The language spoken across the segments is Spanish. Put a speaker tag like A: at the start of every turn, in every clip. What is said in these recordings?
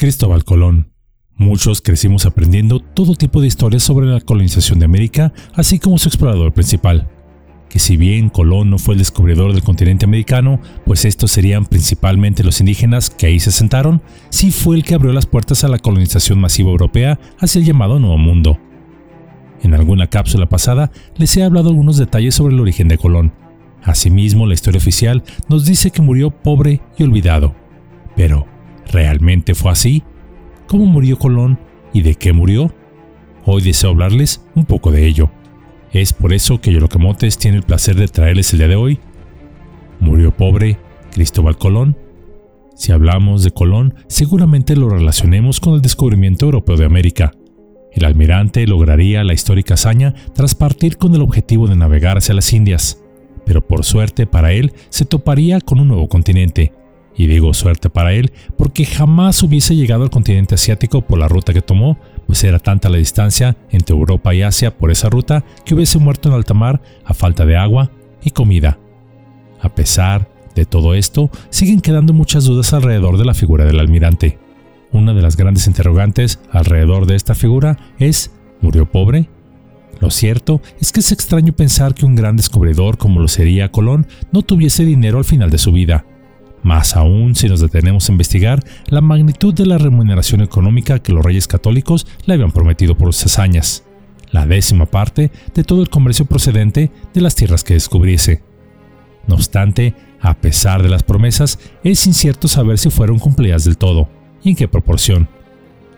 A: Cristóbal Colón. Muchos crecimos aprendiendo todo tipo de historias sobre la colonización de América, así como su explorador principal. Que si bien Colón no fue el descubridor del continente americano, pues estos serían principalmente los indígenas que ahí se sentaron, sí fue el que abrió las puertas a la colonización masiva europea hacia el llamado Nuevo Mundo. En alguna cápsula pasada les he hablado algunos detalles sobre el origen de Colón. Asimismo, la historia oficial nos dice que murió pobre y olvidado. Pero, ¿Realmente fue así? ¿Cómo murió Colón y de qué murió? Hoy deseo hablarles un poco de ello. Es por eso que Yolocamotes tiene el placer de traerles el día de hoy. ¿Murió pobre Cristóbal Colón? Si hablamos de Colón, seguramente lo relacionemos con el descubrimiento europeo de América. El almirante lograría la histórica hazaña tras partir con el objetivo de navegar hacia las Indias, pero por suerte para él se toparía con un nuevo continente, y digo suerte para él porque jamás hubiese llegado al continente asiático por la ruta que tomó, pues era tanta la distancia entre Europa y Asia por esa ruta que hubiese muerto en alta mar a falta de agua y comida. A pesar de todo esto, siguen quedando muchas dudas alrededor de la figura del almirante. Una de las grandes interrogantes alrededor de esta figura es, ¿murió pobre? Lo cierto es que es extraño pensar que un gran descubridor como lo sería Colón no tuviese dinero al final de su vida, más aún si nos detenemos a investigar la magnitud de la remuneración económica que los reyes católicos le habían prometido por sus hazañas, la décima parte de todo el comercio procedente de las tierras que descubriese. No obstante, a pesar de las promesas, es incierto saber si fueron cumplidas del todo y en qué proporción.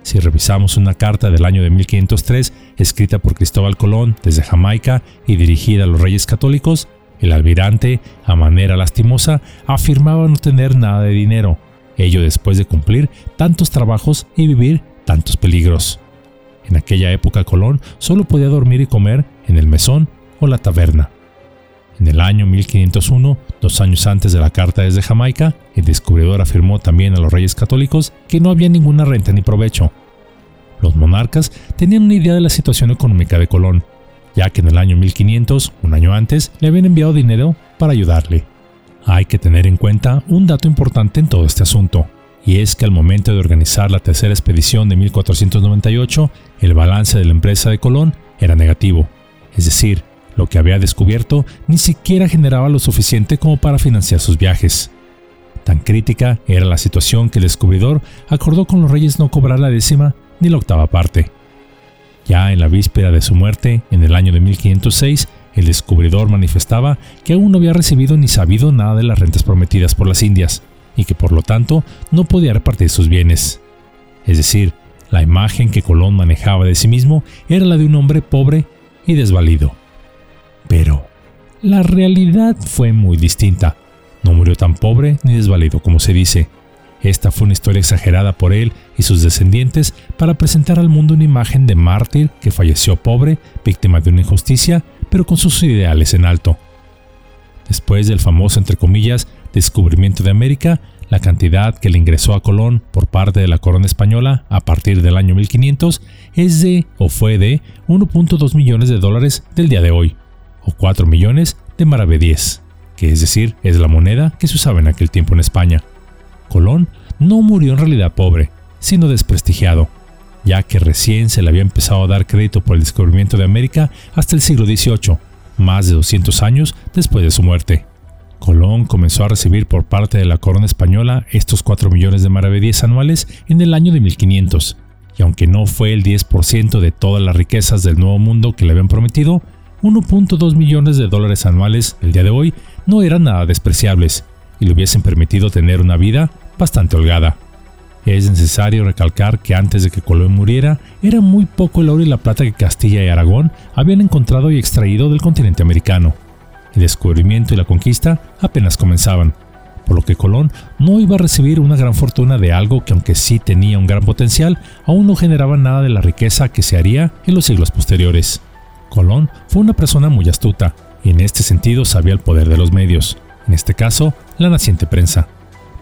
A: Si revisamos una carta del año de 1503 escrita por Cristóbal Colón desde Jamaica y dirigida a los reyes católicos, el almirante, a manera lastimosa, afirmaba no tener nada de dinero, ello después de cumplir tantos trabajos y vivir tantos peligros. En aquella época Colón solo podía dormir y comer en el mesón o la taberna. En el año 1501, dos años antes de la carta desde Jamaica, el descubridor afirmó también a los reyes católicos que no había ninguna renta ni provecho. Los monarcas tenían una idea de la situación económica de Colón, ya que en el año 1500, un año antes, le habían enviado dinero para ayudarle. Hay que tener en cuenta un dato importante en todo este asunto, y es que al momento de organizar la tercera expedición de 1498, el balance de la empresa de Colón era negativo, es decir, lo que había descubierto ni siquiera generaba lo suficiente como para financiar sus viajes. Tan crítica era la situación que el descubridor acordó con los reyes no cobrar la décima ni la octava parte. Ya en la víspera de su muerte, en el año de 1506, el descubridor manifestaba que aún no había recibido ni sabido nada de las rentas prometidas por las Indias, y que por lo tanto no podía repartir sus bienes. Es decir, la imagen que Colón manejaba de sí mismo era la de un hombre pobre y desvalido. Pero la realidad fue muy distinta. No murió tan pobre ni desvalido como se dice, esta fue una historia exagerada por él y sus descendientes para presentar al mundo una imagen de mártir que falleció pobre, víctima de una injusticia, pero con sus ideales en alto. Después del famoso, entre comillas, descubrimiento de América, la cantidad que le ingresó a Colón por parte de la corona española a partir del año 1500 es de, o fue de, 1.2 millones de dólares del día de hoy, o 4 millones de maravedíes, que es decir, es la moneda que se usaba en aquel tiempo en España. Colón no murió en realidad pobre, sino desprestigiado, ya que recién se le había empezado a dar crédito por el descubrimiento de América hasta el siglo XVIII, más de 200 años después de su muerte. Colón comenzó a recibir por parte de la corona española estos 4 millones de maravedíes anuales en el año de 1500, y aunque no fue el 10% de todas las riquezas del Nuevo Mundo que le habían prometido, 1.2 millones de dólares anuales el día de hoy no eran nada despreciables y le hubiesen permitido tener una vida bastante holgada. Es necesario recalcar que antes de que Colón muriera, era muy poco el oro y la plata que Castilla y Aragón habían encontrado y extraído del continente americano. El descubrimiento y la conquista apenas comenzaban, por lo que Colón no iba a recibir una gran fortuna de algo que aunque sí tenía un gran potencial, aún no generaba nada de la riqueza que se haría en los siglos posteriores. Colón fue una persona muy astuta, y en este sentido sabía el poder de los medios, en este caso, la naciente prensa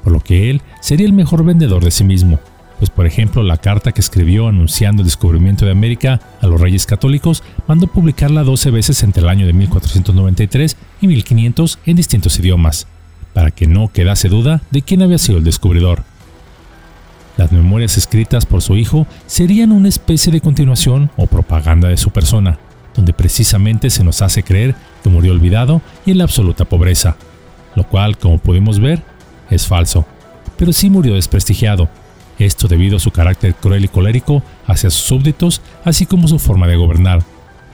A: por lo que él sería el mejor vendedor de sí mismo, pues por ejemplo la carta que escribió anunciando el descubrimiento de América a los reyes católicos mandó publicarla 12 veces entre el año de 1493 y 1500 en distintos idiomas, para que no quedase duda de quién había sido el descubridor. las memorias escritas por su hijo serían una especie de continuación o propaganda de su persona, donde precisamente se nos hace creer que murió olvidado y en la absoluta pobreza, lo cual, como pudimos ver, es falso, pero sí murió desprestigiado, esto debido a su carácter cruel y colérico hacia sus súbditos, así como su forma de gobernar,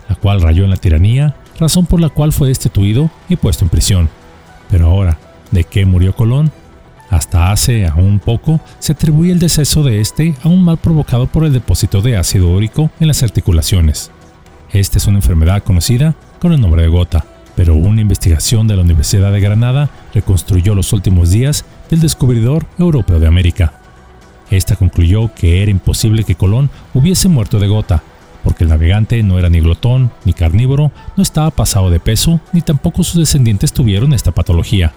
A: la cual rayó en la tiranía, razón por la cual fue destituido y puesto en prisión. Pero ahora, ¿de qué murió Colón? Hasta hace aún poco se atribuye el deceso de este a un mal provocado por el depósito de ácido úrico en las articulaciones. Esta es una enfermedad conocida con el nombre de gota, pero una investigación de la Universidad de Granada reconstruyó los últimos días del descubridor europeo de América. Esta concluyó que era imposible que Colón hubiese muerto de gota, porque el navegante no era ni glotón ni carnívoro, no estaba pasado de peso, ni tampoco sus descendientes tuvieron esta patología.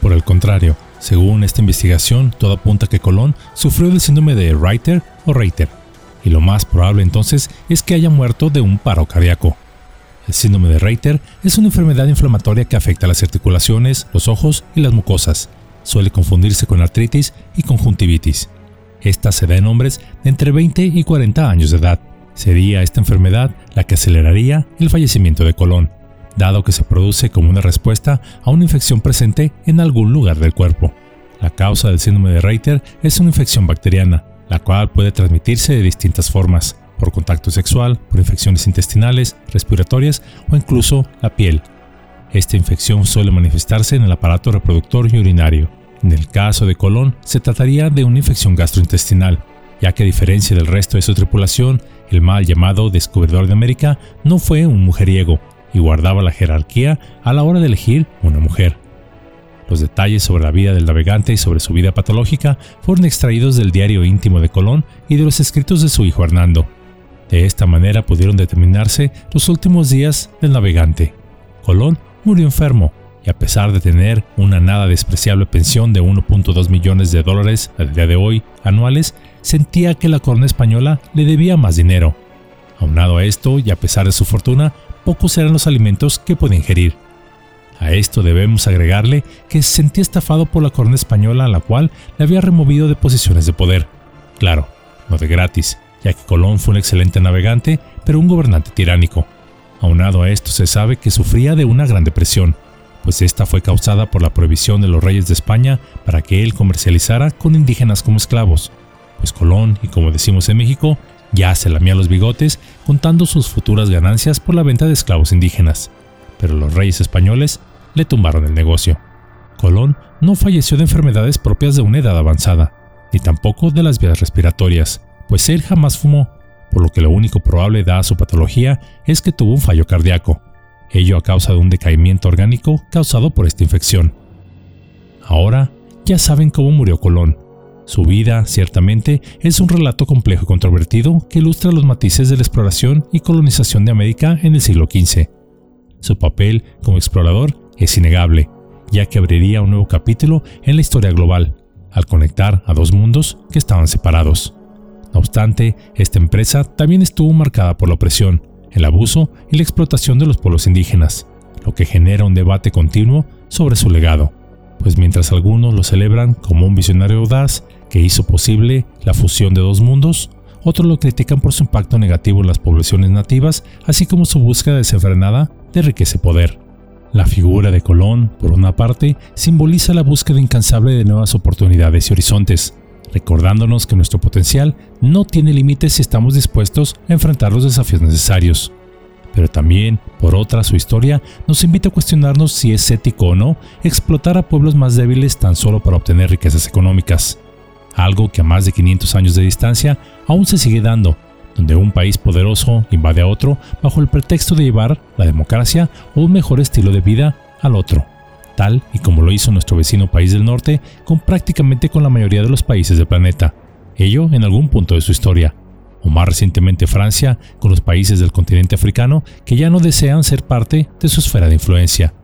A: Por el contrario, según esta investigación, todo apunta que Colón sufrió del síndrome de Reiter o Reiter, y lo más probable entonces es que haya muerto de un paro cardíaco. El síndrome de Reiter es una enfermedad inflamatoria que afecta las articulaciones, los ojos y las mucosas. Suele confundirse con artritis y conjuntivitis. Esta se da en hombres de entre 20 y 40 años de edad. Sería esta enfermedad la que aceleraría el fallecimiento de Colón dado que se produce como una respuesta a una infección presente en algún lugar del cuerpo. La causa del síndrome de Reiter es una infección bacteriana, la cual puede transmitirse de distintas formas, por contacto sexual, por infecciones intestinales, respiratorias o incluso la piel. Esta infección suele manifestarse en el aparato reproductor y urinario. En el caso de Colón, se trataría de una infección gastrointestinal, ya que a diferencia del resto de su tripulación, el mal llamado descubridor de América no fue un mujeriego, y guardaba la jerarquía a la hora de elegir una mujer. Los detalles sobre la vida del navegante y sobre su vida patológica fueron extraídos del diario íntimo de Colón y de los escritos de su hijo Hernando. De esta manera pudieron determinarse los últimos días del navegante. Colón murió enfermo y a pesar de tener una nada despreciable pensión de 1.2 millones de dólares al día de hoy anuales, sentía que la corona española le debía más dinero. Aunado a esto y a pesar de su fortuna, pocos eran los alimentos que podía ingerir. A esto debemos agregarle que se sentía estafado por la corona española a la cual le había removido de posiciones de poder. Claro, no de gratis, ya que Colón fue un excelente navegante, pero un gobernante tiránico. Aunado a esto se sabe que sufría de una gran depresión, pues esta fue causada por la prohibición de los reyes de España para que él comercializara con indígenas como esclavos, pues Colón, y como decimos en México, ya se lamía los bigotes contando sus futuras ganancias por la venta de esclavos indígenas, pero los reyes españoles le tumbaron el negocio. Colón no falleció de enfermedades propias de una edad avanzada, ni tampoco de las vías respiratorias, pues él jamás fumó, por lo que lo único probable da a su patología es que tuvo un fallo cardíaco, ello a causa de un decaimiento orgánico causado por esta infección. Ahora ya saben cómo murió Colón, su vida, ciertamente, es un relato complejo y controvertido que ilustra los matices de la exploración y colonización de América en el siglo XV. Su papel como explorador es innegable, ya que abriría un nuevo capítulo en la historia global, al conectar a dos mundos que estaban separados. No obstante, esta empresa también estuvo marcada por la opresión, el abuso y la explotación de los pueblos indígenas, lo que genera un debate continuo sobre su legado pues mientras algunos lo celebran como un visionario audaz que hizo posible la fusión de dos mundos, otros lo critican por su impacto negativo en las poblaciones nativas, así como su búsqueda desenfrenada de riqueza y poder. La figura de Colón, por una parte, simboliza la búsqueda incansable de nuevas oportunidades y horizontes, recordándonos que nuestro potencial no tiene límites si estamos dispuestos a enfrentar los desafíos necesarios pero también, por otra, su historia nos invita a cuestionarnos si es ético o no explotar a pueblos más débiles tan solo para obtener riquezas económicas. Algo que a más de 500 años de distancia aún se sigue dando, donde un país poderoso invade a otro bajo el pretexto de llevar la democracia o un mejor estilo de vida al otro, tal y como lo hizo nuestro vecino país del norte con prácticamente con la mayoría de los países del planeta, ello en algún punto de su historia o más recientemente Francia con los países del continente africano que ya no desean ser parte de su esfera de influencia.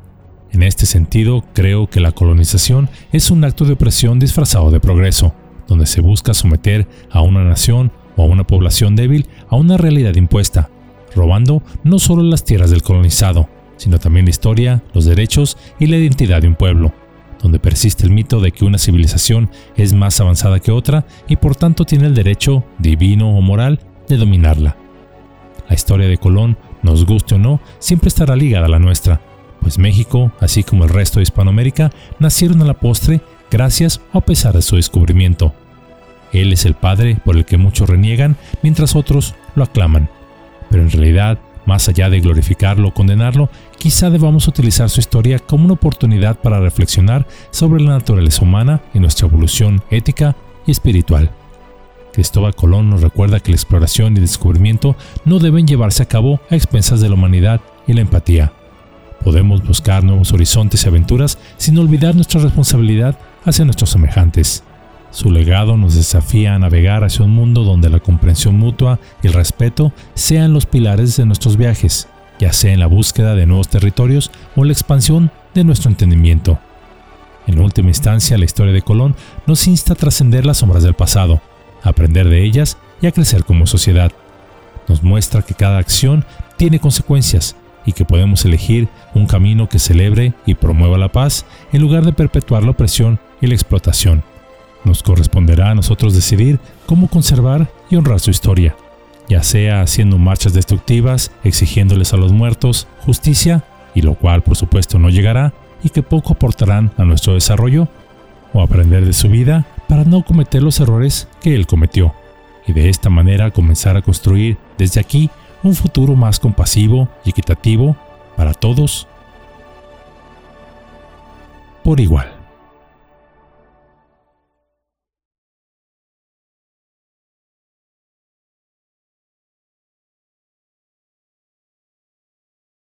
A: En este sentido, creo que la colonización es un acto de opresión disfrazado de progreso, donde se busca someter a una nación o a una población débil a una realidad impuesta, robando no solo las tierras del colonizado, sino también la historia, los derechos y la identidad de un pueblo, donde persiste el mito de que una civilización es más avanzada que otra y por tanto tiene el derecho, divino o moral, de dominarla. La historia de Colón, nos guste o no, siempre estará ligada a la nuestra, pues México, así como el resto de Hispanoamérica, nacieron a la postre gracias o a pesar de su descubrimiento. Él es el Padre por el que muchos reniegan mientras otros lo aclaman, pero en realidad más allá de glorificarlo o condenarlo, quizá debamos utilizar su historia como una oportunidad para reflexionar sobre la naturaleza humana y nuestra evolución ética y espiritual. Cristóbal Colón nos recuerda que la exploración y descubrimiento no deben llevarse a cabo a expensas de la humanidad y la empatía. Podemos buscar nuevos horizontes y aventuras sin olvidar nuestra responsabilidad hacia nuestros semejantes. Su legado nos desafía a navegar hacia un mundo donde la comprensión mutua y el respeto sean los pilares de nuestros viajes, ya sea en la búsqueda de nuevos territorios o la expansión de nuestro entendimiento. En última instancia, la historia de Colón nos insta a trascender las sombras del pasado, a aprender de ellas y a crecer como sociedad. Nos muestra que cada acción tiene consecuencias y que podemos elegir un camino que celebre y promueva la paz en lugar de perpetuar la opresión y la explotación. Nos corresponderá a nosotros decidir cómo conservar y honrar su historia, ya sea haciendo marchas destructivas, exigiéndoles a los muertos justicia, y lo cual por supuesto no llegará y que poco aportarán a nuestro desarrollo, o aprender de su vida para no cometer los errores que él cometió, y de esta manera comenzar a construir desde aquí un futuro más compasivo y equitativo para todos por igual.